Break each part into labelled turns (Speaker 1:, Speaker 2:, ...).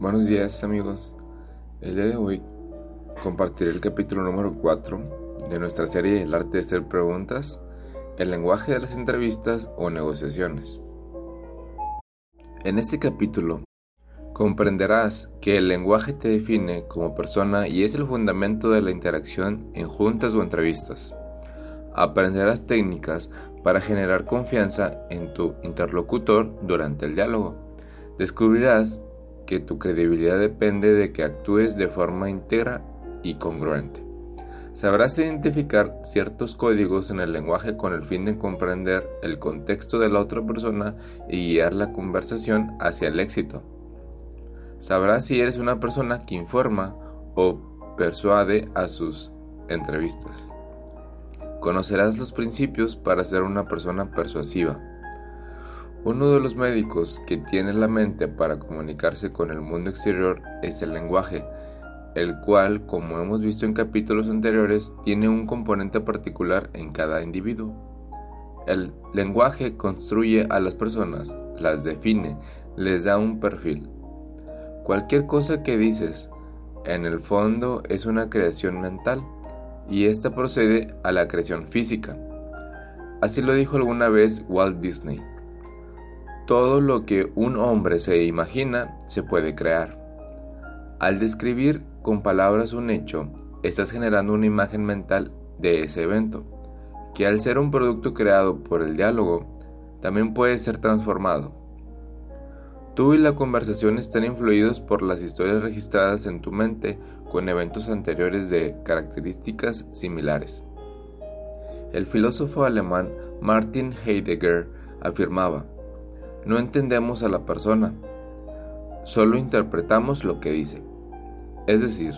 Speaker 1: Buenos días amigos. El día de hoy compartiré el capítulo número 4 de nuestra serie El arte de hacer preguntas, el lenguaje de las entrevistas o negociaciones. En este capítulo comprenderás que el lenguaje te define como persona y es el fundamento de la interacción en juntas o entrevistas. Aprenderás técnicas para generar confianza en tu interlocutor durante el diálogo. Descubrirás que tu credibilidad depende de que actúes de forma íntegra y congruente. Sabrás identificar ciertos códigos en el lenguaje con el fin de comprender el contexto de la otra persona y guiar la conversación hacia el éxito. Sabrás si eres una persona que informa o persuade a sus entrevistas. Conocerás los principios para ser una persona persuasiva. Uno de los médicos que tiene la mente para comunicarse con el mundo exterior es el lenguaje, el cual, como hemos visto en capítulos anteriores, tiene un componente particular en cada individuo. El lenguaje construye a las personas, las define, les da un perfil. Cualquier cosa que dices, en el fondo, es una creación mental y esta procede a la creación física. Así lo dijo alguna vez Walt Disney. Todo lo que un hombre se imagina se puede crear. Al describir con palabras un hecho, estás generando una imagen mental de ese evento, que al ser un producto creado por el diálogo, también puede ser transformado. Tú y la conversación están influidos por las historias registradas en tu mente con eventos anteriores de características similares. El filósofo alemán Martin Heidegger afirmaba, no entendemos a la persona, solo interpretamos lo que dice. Es decir,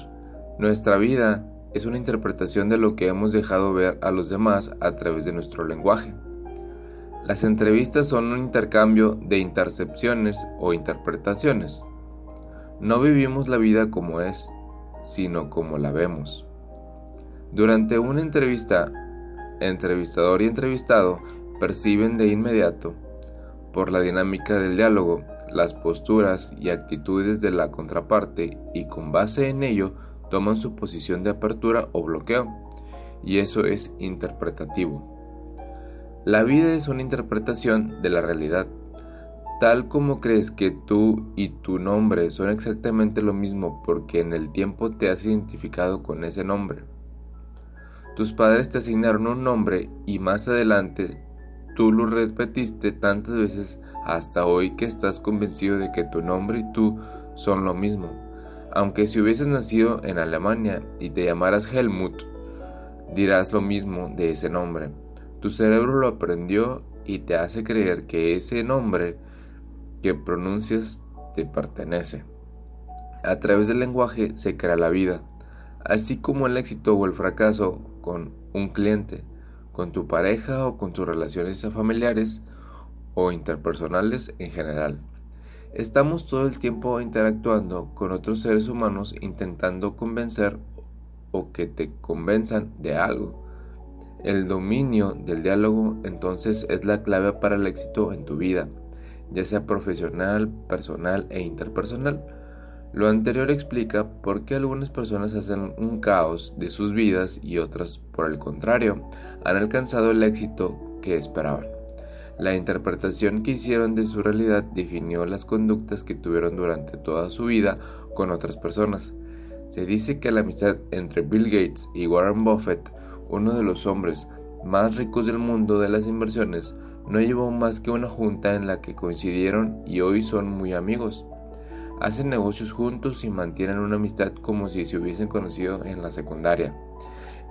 Speaker 1: nuestra vida es una interpretación de lo que hemos dejado ver a los demás a través de nuestro lenguaje. Las entrevistas son un intercambio de intercepciones o interpretaciones. No vivimos la vida como es, sino como la vemos. Durante una entrevista, entrevistador y entrevistado perciben de inmediato, por la dinámica del diálogo, las posturas y actitudes de la contraparte y con base en ello toman su posición de apertura o bloqueo, y eso es interpretativo. La vida es una interpretación de la realidad. Tal como crees que tú y tu nombre son exactamente lo mismo porque en el tiempo te has identificado con ese nombre. Tus padres te asignaron un nombre y más adelante tú lo repetiste tantas veces hasta hoy que estás convencido de que tu nombre y tú son lo mismo. Aunque si hubieses nacido en Alemania y te llamaras Helmut, dirás lo mismo de ese nombre. Tu cerebro lo aprendió y te hace creer que ese nombre que pronuncias te pertenece. A través del lenguaje se crea la vida, así como el éxito o el fracaso con un cliente, con tu pareja o con tus relaciones familiares o interpersonales en general. Estamos todo el tiempo interactuando con otros seres humanos intentando convencer o que te convenzan de algo. El dominio del diálogo entonces es la clave para el éxito en tu vida ya sea profesional, personal e interpersonal. Lo anterior explica por qué algunas personas hacen un caos de sus vidas y otras, por el contrario, han alcanzado el éxito que esperaban. La interpretación que hicieron de su realidad definió las conductas que tuvieron durante toda su vida con otras personas. Se dice que la amistad entre Bill Gates y Warren Buffett, uno de los hombres más ricos del mundo de las inversiones, no llevó más que una junta en la que coincidieron y hoy son muy amigos. Hacen negocios juntos y mantienen una amistad como si se hubiesen conocido en la secundaria.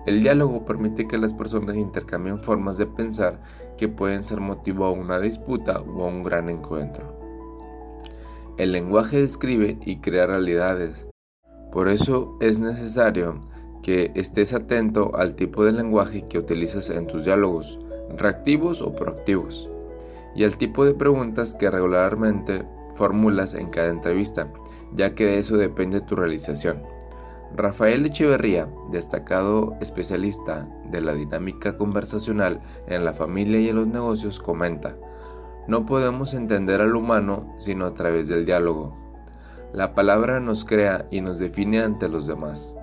Speaker 1: El diálogo permite que las personas intercambien formas de pensar que pueden ser motivo a una disputa o a un gran encuentro. El lenguaje describe y crea realidades. Por eso es necesario que estés atento al tipo de lenguaje que utilizas en tus diálogos reactivos o proactivos, y el tipo de preguntas que regularmente formulas en cada entrevista, ya que de eso depende tu realización. Rafael Echeverría, destacado especialista de la dinámica conversacional en la familia y en los negocios, comenta, no podemos entender al humano sino a través del diálogo. La palabra nos crea y nos define ante los demás.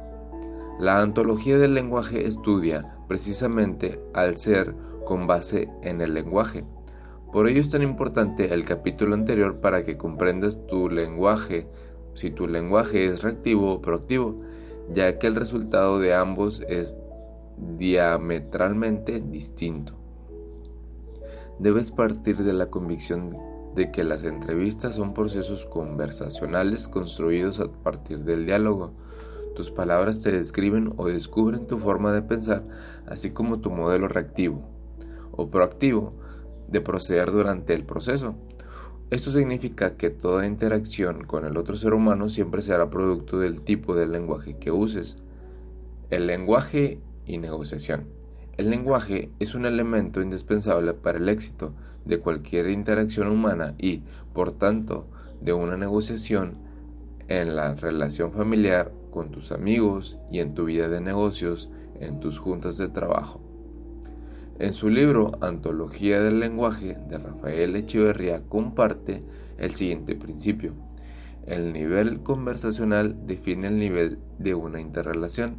Speaker 1: La antología del lenguaje estudia precisamente al ser con base en el lenguaje. Por ello es tan importante el capítulo anterior para que comprendas tu lenguaje, si tu lenguaje es reactivo o proactivo, ya que el resultado de ambos es diametralmente distinto. Debes partir de la convicción de que las entrevistas son procesos conversacionales construidos a partir del diálogo. Tus palabras te describen o descubren tu forma de pensar, así como tu modelo reactivo o proactivo de proceder durante el proceso. Esto significa que toda interacción con el otro ser humano siempre será producto del tipo de lenguaje que uses. El lenguaje y negociación. El lenguaje es un elemento indispensable para el éxito de cualquier interacción humana y, por tanto, de una negociación en la relación familiar, con tus amigos y en tu vida de negocios, en tus juntas de trabajo. En su libro Antología del Lenguaje de Rafael Echeverría comparte el siguiente principio. El nivel conversacional define el nivel de una interrelación.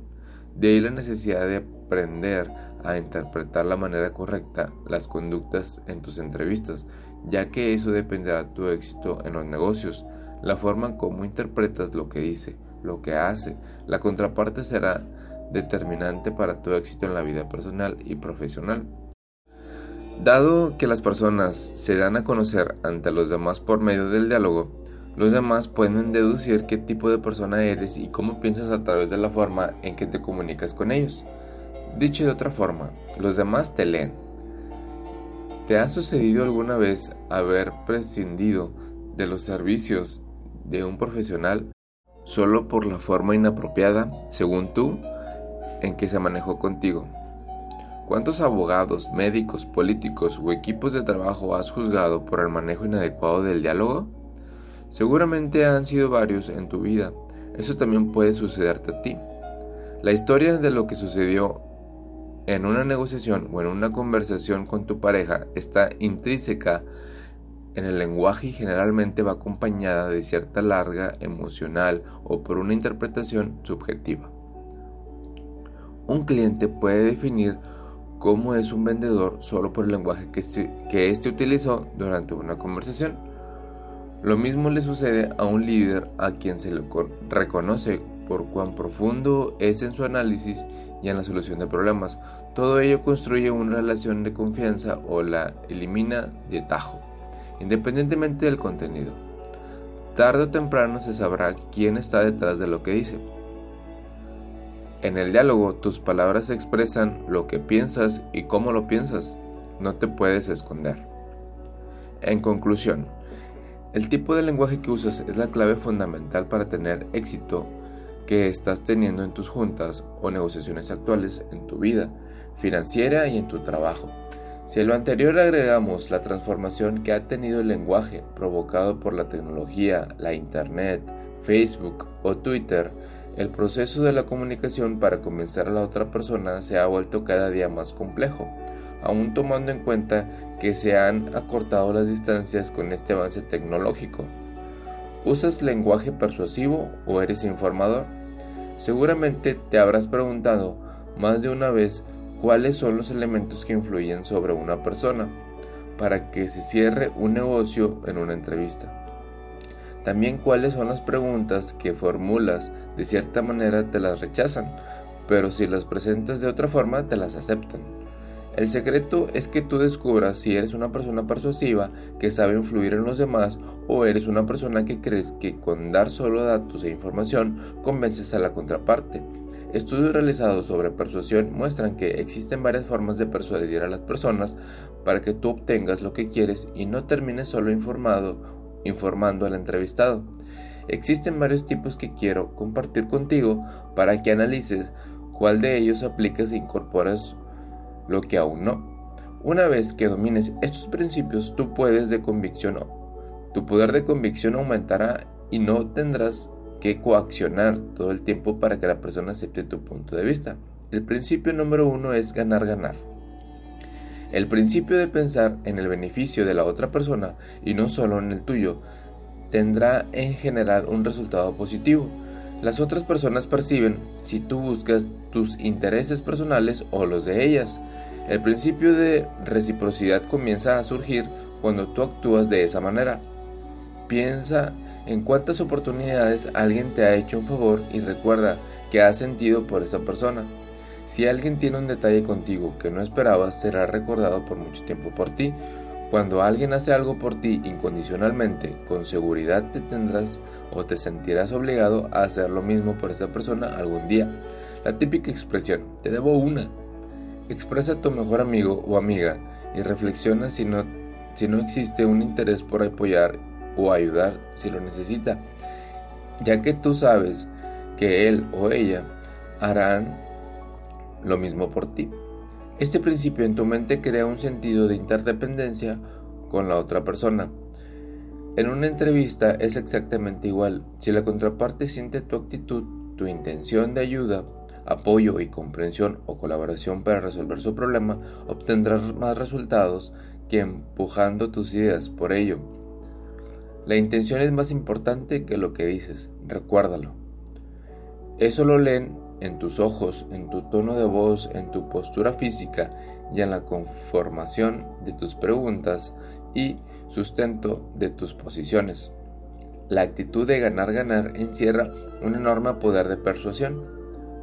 Speaker 1: De ahí la necesidad de aprender a interpretar la manera correcta las conductas en tus entrevistas, ya que eso dependerá de tu éxito en los negocios. La forma en cómo interpretas lo que dice, lo que hace, la contraparte será determinante para tu éxito en la vida personal y profesional. Dado que las personas se dan a conocer ante los demás por medio del diálogo, los demás pueden deducir qué tipo de persona eres y cómo piensas a través de la forma en que te comunicas con ellos. Dicho de otra forma, los demás te leen. ¿Te ha sucedido alguna vez haber prescindido de los servicios de un profesional solo por la forma inapropiada, según tú, en que se manejó contigo. ¿Cuántos abogados, médicos, políticos o equipos de trabajo has juzgado por el manejo inadecuado del diálogo? Seguramente han sido varios en tu vida. Eso también puede sucederte a ti. La historia de lo que sucedió en una negociación o en una conversación con tu pareja está intrínseca en el lenguaje y generalmente va acompañada de cierta larga emocional o por una interpretación subjetiva. Un cliente puede definir cómo es un vendedor solo por el lenguaje que, éste utilizó durante una conversación. Lo mismo le sucede a un líder a quien se le reconoce por cuán profundo es en su análisis y en la solución de problemas. Todo ello construye una relación de confianza o la elimina de tajo, independientemente del contenido. Tarde o temprano se sabrá quién está detrás de lo que dice. En el diálogo tus palabras expresan lo que piensas y cómo lo piensas. No te puedes esconder. En conclusión, el tipo de lenguaje que usas es la clave fundamental para tener éxito que estás teniendo en tus juntas o negociaciones actuales en tu vida financiera y en tu trabajo. Si a lo anterior agregamos la transformación que ha tenido el lenguaje provocado por la tecnología, la Internet, Facebook o Twitter, el proceso de la comunicación para convencer a la otra persona se ha vuelto cada día más complejo, aún tomando en cuenta que se han acortado las distancias con este avance tecnológico. ¿Usas lenguaje persuasivo o eres informador? Seguramente te habrás preguntado más de una vez cuáles son los elementos que influyen sobre una persona para que se cierre un negocio en una entrevista. También cuáles son las preguntas que formulas de cierta manera te las rechazan, pero si las presentas de otra forma te las aceptan. El secreto es que tú descubras si eres una persona persuasiva que sabe influir en los demás o eres una persona que crees que con dar solo datos e información convences a la contraparte. Estudios realizados sobre persuasión muestran que existen varias formas de persuadir a las personas para que tú obtengas lo que quieres y no termines solo informado informando al entrevistado. Existen varios tipos que quiero compartir contigo para que analices cuál de ellos aplicas e incorporas lo que aún no. Una vez que domines estos principios, tú puedes de convicción, tu poder de convicción aumentará y no tendrás que coaccionar todo el tiempo para que la persona acepte tu punto de vista. El principio número uno es ganar-ganar. El principio de pensar en el beneficio de la otra persona y no solo en el tuyo tendrá en general un resultado positivo. Las otras personas perciben si tú buscas tus intereses personales o los de ellas. El principio de reciprocidad comienza a surgir cuando tú actúas de esa manera. Piensa en cuántas oportunidades alguien te ha hecho un favor y recuerda que has sentido por esa persona. Si alguien tiene un detalle contigo que no esperabas, será recordado por mucho tiempo por ti. Cuando alguien hace algo por ti incondicionalmente, con seguridad te tendrás o te sentirás obligado a hacer lo mismo por esa persona algún día. La típica expresión, te debo una. Expresa a tu mejor amigo o amiga y reflexiona si no, si no existe un interés por apoyar o ayudar si lo necesita, ya que tú sabes que él o ella harán lo mismo por ti. Este principio en tu mente crea un sentido de interdependencia con la otra persona. En una entrevista es exactamente igual. Si la contraparte siente tu actitud, tu intención de ayuda, apoyo y comprensión o colaboración para resolver su problema, obtendrás más resultados que empujando tus ideas. Por ello, la intención es más importante que lo que dices, recuérdalo. Eso lo leen en tus ojos, en tu tono de voz, en tu postura física y en la conformación de tus preguntas y sustento de tus posiciones. La actitud de ganar-ganar encierra un enorme poder de persuasión.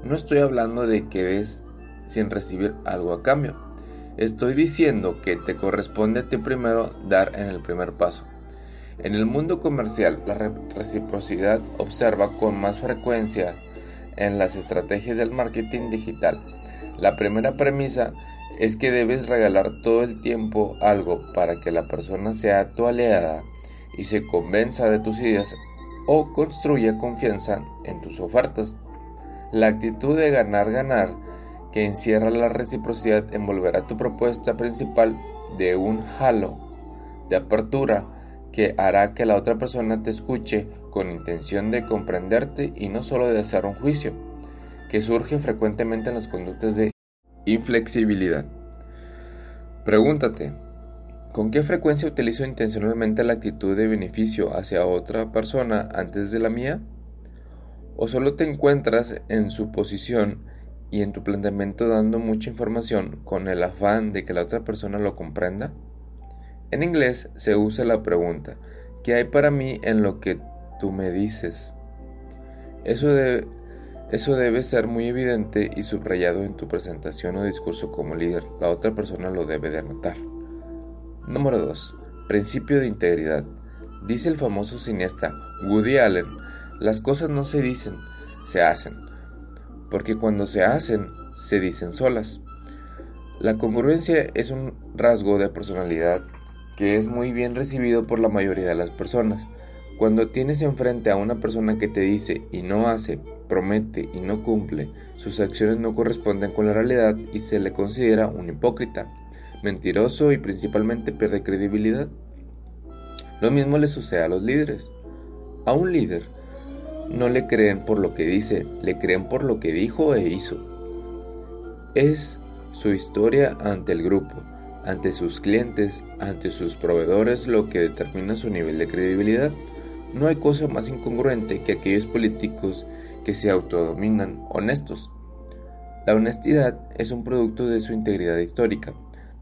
Speaker 1: No estoy hablando de que des sin recibir algo a cambio. Estoy diciendo que te corresponde a ti primero dar en el primer paso. En el mundo comercial, la reciprocidad observa con más frecuencia en las estrategias del marketing digital. La primera premisa es que debes regalar todo el tiempo algo para que la persona sea tu aliada y se convenza de tus ideas o construya confianza en tus ofertas. La actitud de ganar-ganar que encierra la reciprocidad envolverá tu propuesta principal de un halo de apertura que hará que la otra persona te escuche con intención de comprenderte y no solo de hacer un juicio, que surge frecuentemente en las conductas de inflexibilidad. Pregúntate, ¿con qué frecuencia utilizo intencionalmente la actitud de beneficio hacia otra persona antes de la mía? ¿O solo te encuentras en su posición y en tu planteamiento dando mucha información con el afán de que la otra persona lo comprenda? En inglés se usa la pregunta, ¿qué hay para mí en lo que tú me dices. Eso, eso debe ser muy evidente y subrayado en tu presentación o discurso como líder. La otra persona lo debe de anotar. Número 2. Principio de integridad. Dice el famoso cineasta Woody Allen, las cosas no se dicen, se hacen. Porque cuando se hacen, se dicen solas. La congruencia es un rasgo de personalidad que es muy bien recibido por la mayoría de las personas. Cuando tienes enfrente a una persona que te dice y no hace, promete y no cumple, sus acciones no corresponden con la realidad y se le considera un hipócrita, mentiroso y principalmente pierde credibilidad. Lo mismo le sucede a los líderes. A un líder no le creen por lo que dice, le creen por lo que dijo e hizo. Es su historia ante el grupo, ante sus clientes, ante sus proveedores lo que determina su nivel de credibilidad. No hay cosa más incongruente que aquellos políticos que se autodominan honestos. La honestidad es un producto de su integridad histórica.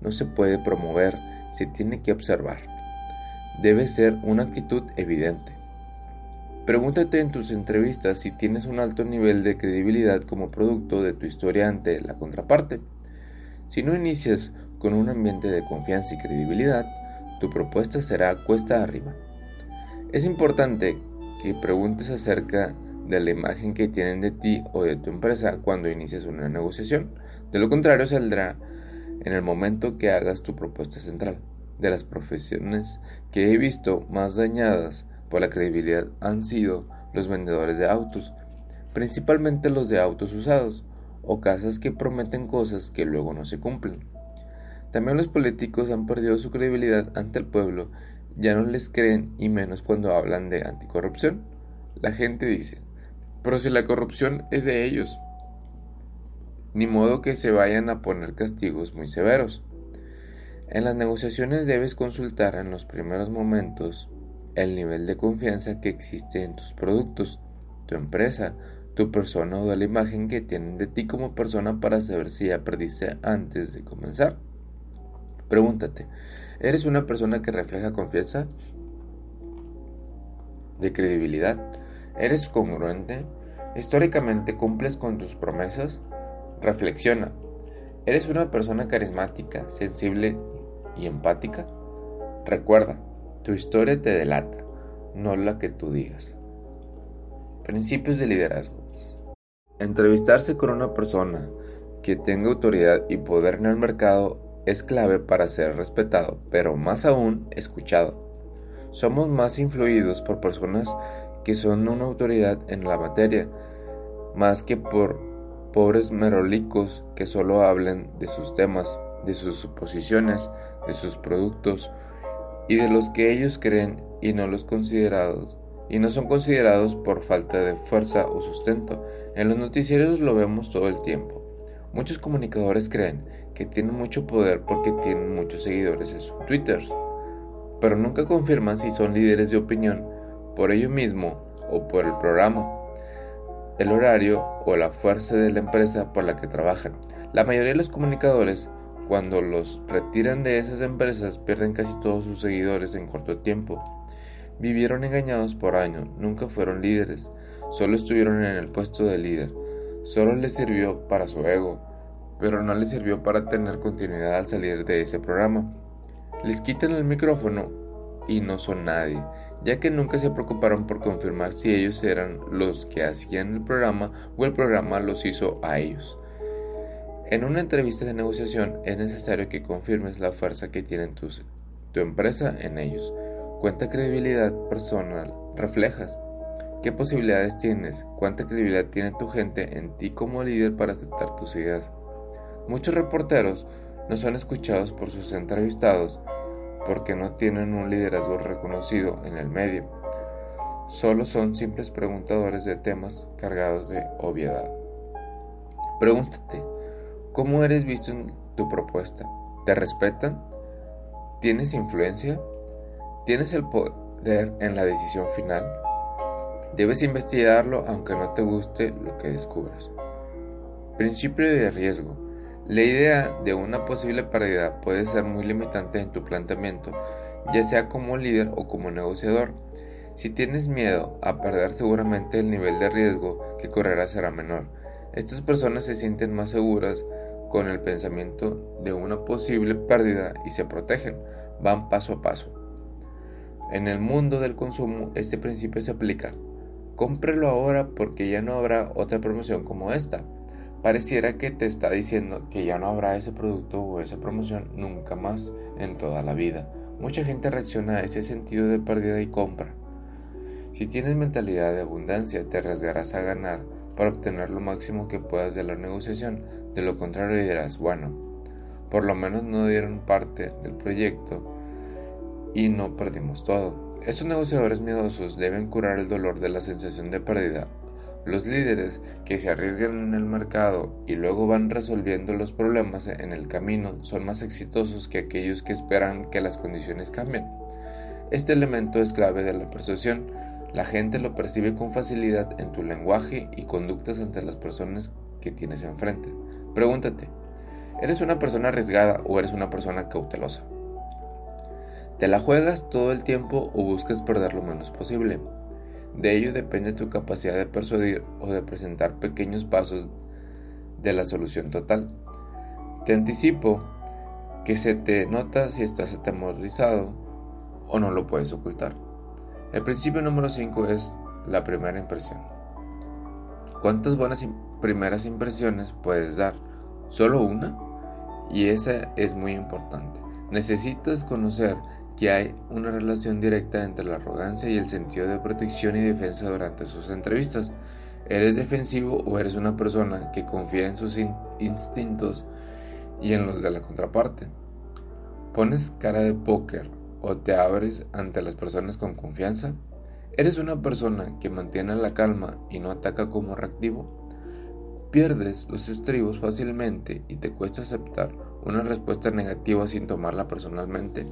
Speaker 1: No se puede promover, se tiene que observar. Debe ser una actitud evidente. Pregúntate en tus entrevistas si tienes un alto nivel de credibilidad como producto de tu historia ante la contraparte. Si no inicias con un ambiente de confianza y credibilidad, tu propuesta será cuesta arriba. Es importante que preguntes acerca de la imagen que tienen de ti o de tu empresa cuando inicies una negociación. De lo contrario, saldrá en el momento que hagas tu propuesta central. De las profesiones que he visto más dañadas por la credibilidad han sido los vendedores de autos, principalmente los de autos usados o casas que prometen cosas que luego no se cumplen. También los políticos han perdido su credibilidad ante el pueblo ya no les creen y menos cuando hablan de anticorrupción. La gente dice, pero si la corrupción es de ellos, ni modo que se vayan a poner castigos muy severos. En las negociaciones debes consultar en los primeros momentos el nivel de confianza que existe en tus productos, tu empresa, tu persona o la imagen que tienen de ti como persona para saber si ya perdiste antes de comenzar. Pregúntate, ¿eres una persona que refleja confianza? ¿De credibilidad? ¿Eres congruente? ¿Históricamente cumples con tus promesas? Reflexiona. ¿Eres una persona carismática, sensible y empática? Recuerda, tu historia te delata, no la que tú digas. Principios de liderazgo. Entrevistarse con una persona que tenga autoridad y poder en el mercado es clave para ser respetado, pero más aún escuchado. Somos más influidos por personas que son una autoridad en la materia, más que por pobres merolicos que solo hablen de sus temas, de sus suposiciones, de sus productos y de los que ellos creen y no los considerados y no son considerados por falta de fuerza o sustento. En los noticieros lo vemos todo el tiempo. Muchos comunicadores creen que tienen mucho poder porque tienen muchos seguidores en sus twitters, pero nunca confirman si son líderes de opinión por ello mismo o por el programa, el horario o la fuerza de la empresa por la que trabajan. La mayoría de los comunicadores, cuando los retiran de esas empresas, pierden casi todos sus seguidores en corto tiempo. Vivieron engañados por años, nunca fueron líderes, solo estuvieron en el puesto de líder. Solo les sirvió para su ego, pero no les sirvió para tener continuidad al salir de ese programa. Les quitan el micrófono y no son nadie, ya que nunca se preocuparon por confirmar si ellos eran los que hacían el programa o el programa los hizo a ellos. En una entrevista de negociación es necesario que confirmes la fuerza que tiene tu empresa en ellos. ¿Cuánta credibilidad personal reflejas? ¿Qué posibilidades tienes? ¿Cuánta credibilidad tiene tu gente en ti como líder para aceptar tus ideas? Muchos reporteros no son escuchados por sus entrevistados porque no tienen un liderazgo reconocido en el medio. Solo son simples preguntadores de temas cargados de obviedad. Pregúntate, ¿cómo eres visto en tu propuesta? ¿Te respetan? ¿Tienes influencia? Tienes el poder en la decisión final. Debes investigarlo aunque no te guste lo que descubres. Principio de riesgo. La idea de una posible pérdida puede ser muy limitante en tu planteamiento, ya sea como líder o como negociador. Si tienes miedo a perder seguramente el nivel de riesgo que correrás será menor. Estas personas se sienten más seguras con el pensamiento de una posible pérdida y se protegen, van paso a paso. En el mundo del consumo este principio se aplica. Cómprelo ahora porque ya no habrá otra promoción como esta. Pareciera que te está diciendo que ya no habrá ese producto o esa promoción nunca más en toda la vida. Mucha gente reacciona a ese sentido de pérdida y compra. Si tienes mentalidad de abundancia, te arriesgarás a ganar para obtener lo máximo que puedas de la negociación. De lo contrario dirás, bueno, por lo menos no dieron parte del proyecto y no perdimos todo. Estos negociadores miedosos deben curar el dolor de la sensación de pérdida. Los líderes que se arriesgan en el mercado y luego van resolviendo los problemas en el camino son más exitosos que aquellos que esperan que las condiciones cambien. Este elemento es clave de la persuasión. La gente lo percibe con facilidad en tu lenguaje y conductas ante las personas que tienes enfrente. Pregúntate, ¿eres una persona arriesgada o eres una persona cautelosa? ¿Te la juegas todo el tiempo o buscas perder lo menos posible? De ello depende tu capacidad de persuadir o de presentar pequeños pasos de la solución total. Te anticipo que se te nota si estás atemorizado o no lo puedes ocultar. El principio número 5 es la primera impresión. ¿Cuántas buenas primeras impresiones puedes dar? ¿Solo una? Y esa es muy importante. Necesitas conocer que hay una relación directa entre la arrogancia y el sentido de protección y defensa durante sus entrevistas. ¿Eres defensivo o eres una persona que confía en sus instintos y en los de la contraparte? ¿Pones cara de póker o te abres ante las personas con confianza? ¿Eres una persona que mantiene la calma y no ataca como reactivo? Pierdes los estribos fácilmente y te cuesta aceptar una respuesta negativa sin tomarla personalmente.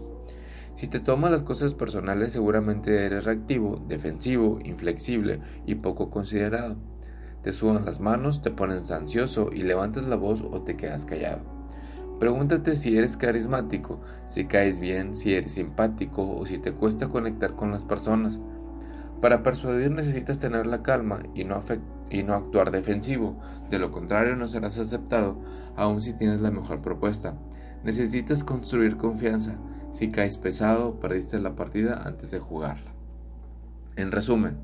Speaker 1: Si te tomas las cosas personales seguramente eres reactivo, defensivo, inflexible y poco considerado. Te sudan las manos, te pones ansioso y levantas la voz o te quedas callado. Pregúntate si eres carismático, si caes bien, si eres simpático o si te cuesta conectar con las personas. Para persuadir necesitas tener la calma y no, y no actuar defensivo, de lo contrario no serás aceptado, aun si tienes la mejor propuesta. Necesitas construir confianza. Si caes pesado, perdiste la partida antes de jugarla. En resumen,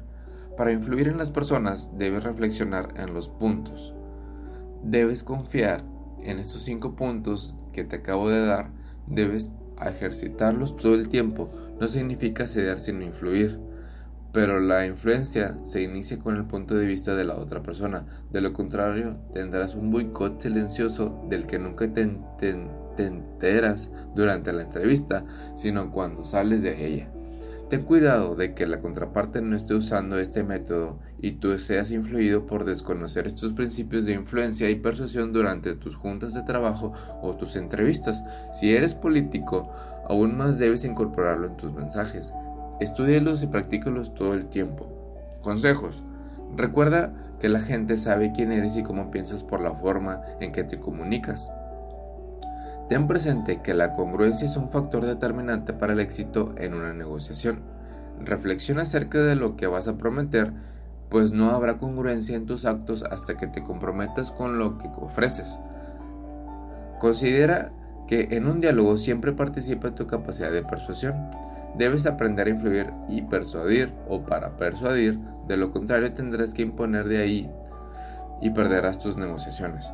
Speaker 1: para influir en las personas debes reflexionar en los puntos. Debes confiar en estos cinco puntos que te acabo de dar. Debes ejercitarlos todo el tiempo. No significa ceder sino influir. Pero la influencia se inicia con el punto de vista de la otra persona. De lo contrario, tendrás un boicot silencioso del que nunca te, enteras durante la entrevista, sino cuando sales de ella. Ten cuidado de que la contraparte no esté usando este método y tú seas influido por desconocer estos principios de influencia y persuasión durante tus juntas de trabajo o tus entrevistas. Si eres político, aún más debes incorporarlo en tus mensajes. Estudialos y practícalos todo el tiempo. Consejos. Recuerda que la gente sabe quién eres y cómo piensas por la forma en que te comunicas. Ten presente que la congruencia es un factor determinante para el éxito en una negociación. Reflexiona acerca de lo que vas a prometer, pues no habrá congruencia en tus actos hasta que te comprometas con lo que ofreces. Considera que en un diálogo siempre participa tu capacidad de persuasión. Debes aprender a influir y persuadir o para persuadir, de lo contrario tendrás que imponer de ahí y perderás tus negociaciones.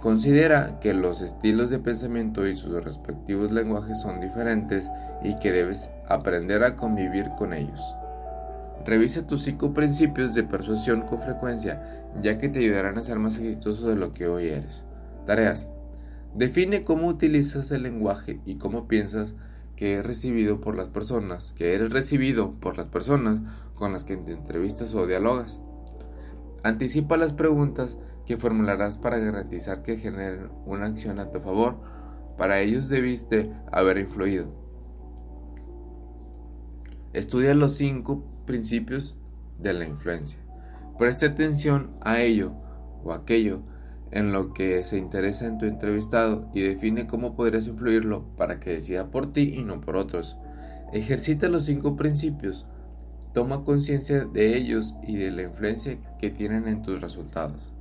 Speaker 1: Considera que los estilos de pensamiento y sus respectivos lenguajes son diferentes y que debes aprender a convivir con ellos. Revisa tus cinco principios de persuasión con frecuencia, ya que te ayudarán a ser más exitoso de lo que hoy eres. Tareas. Define cómo utilizas el lenguaje y cómo piensas que es recibido por las personas, que eres recibido por las personas con las que te entrevistas o dialogas. Anticipa las preguntas que formularás para garantizar que generen una acción a tu favor. Para ellos debiste haber influido. Estudia los cinco principios de la influencia. Preste atención a ello o aquello en lo que se interesa en tu entrevistado y define cómo podrías influirlo para que decida por ti y no por otros. Ejercita los cinco principios, toma conciencia de ellos y de la influencia que tienen en tus resultados.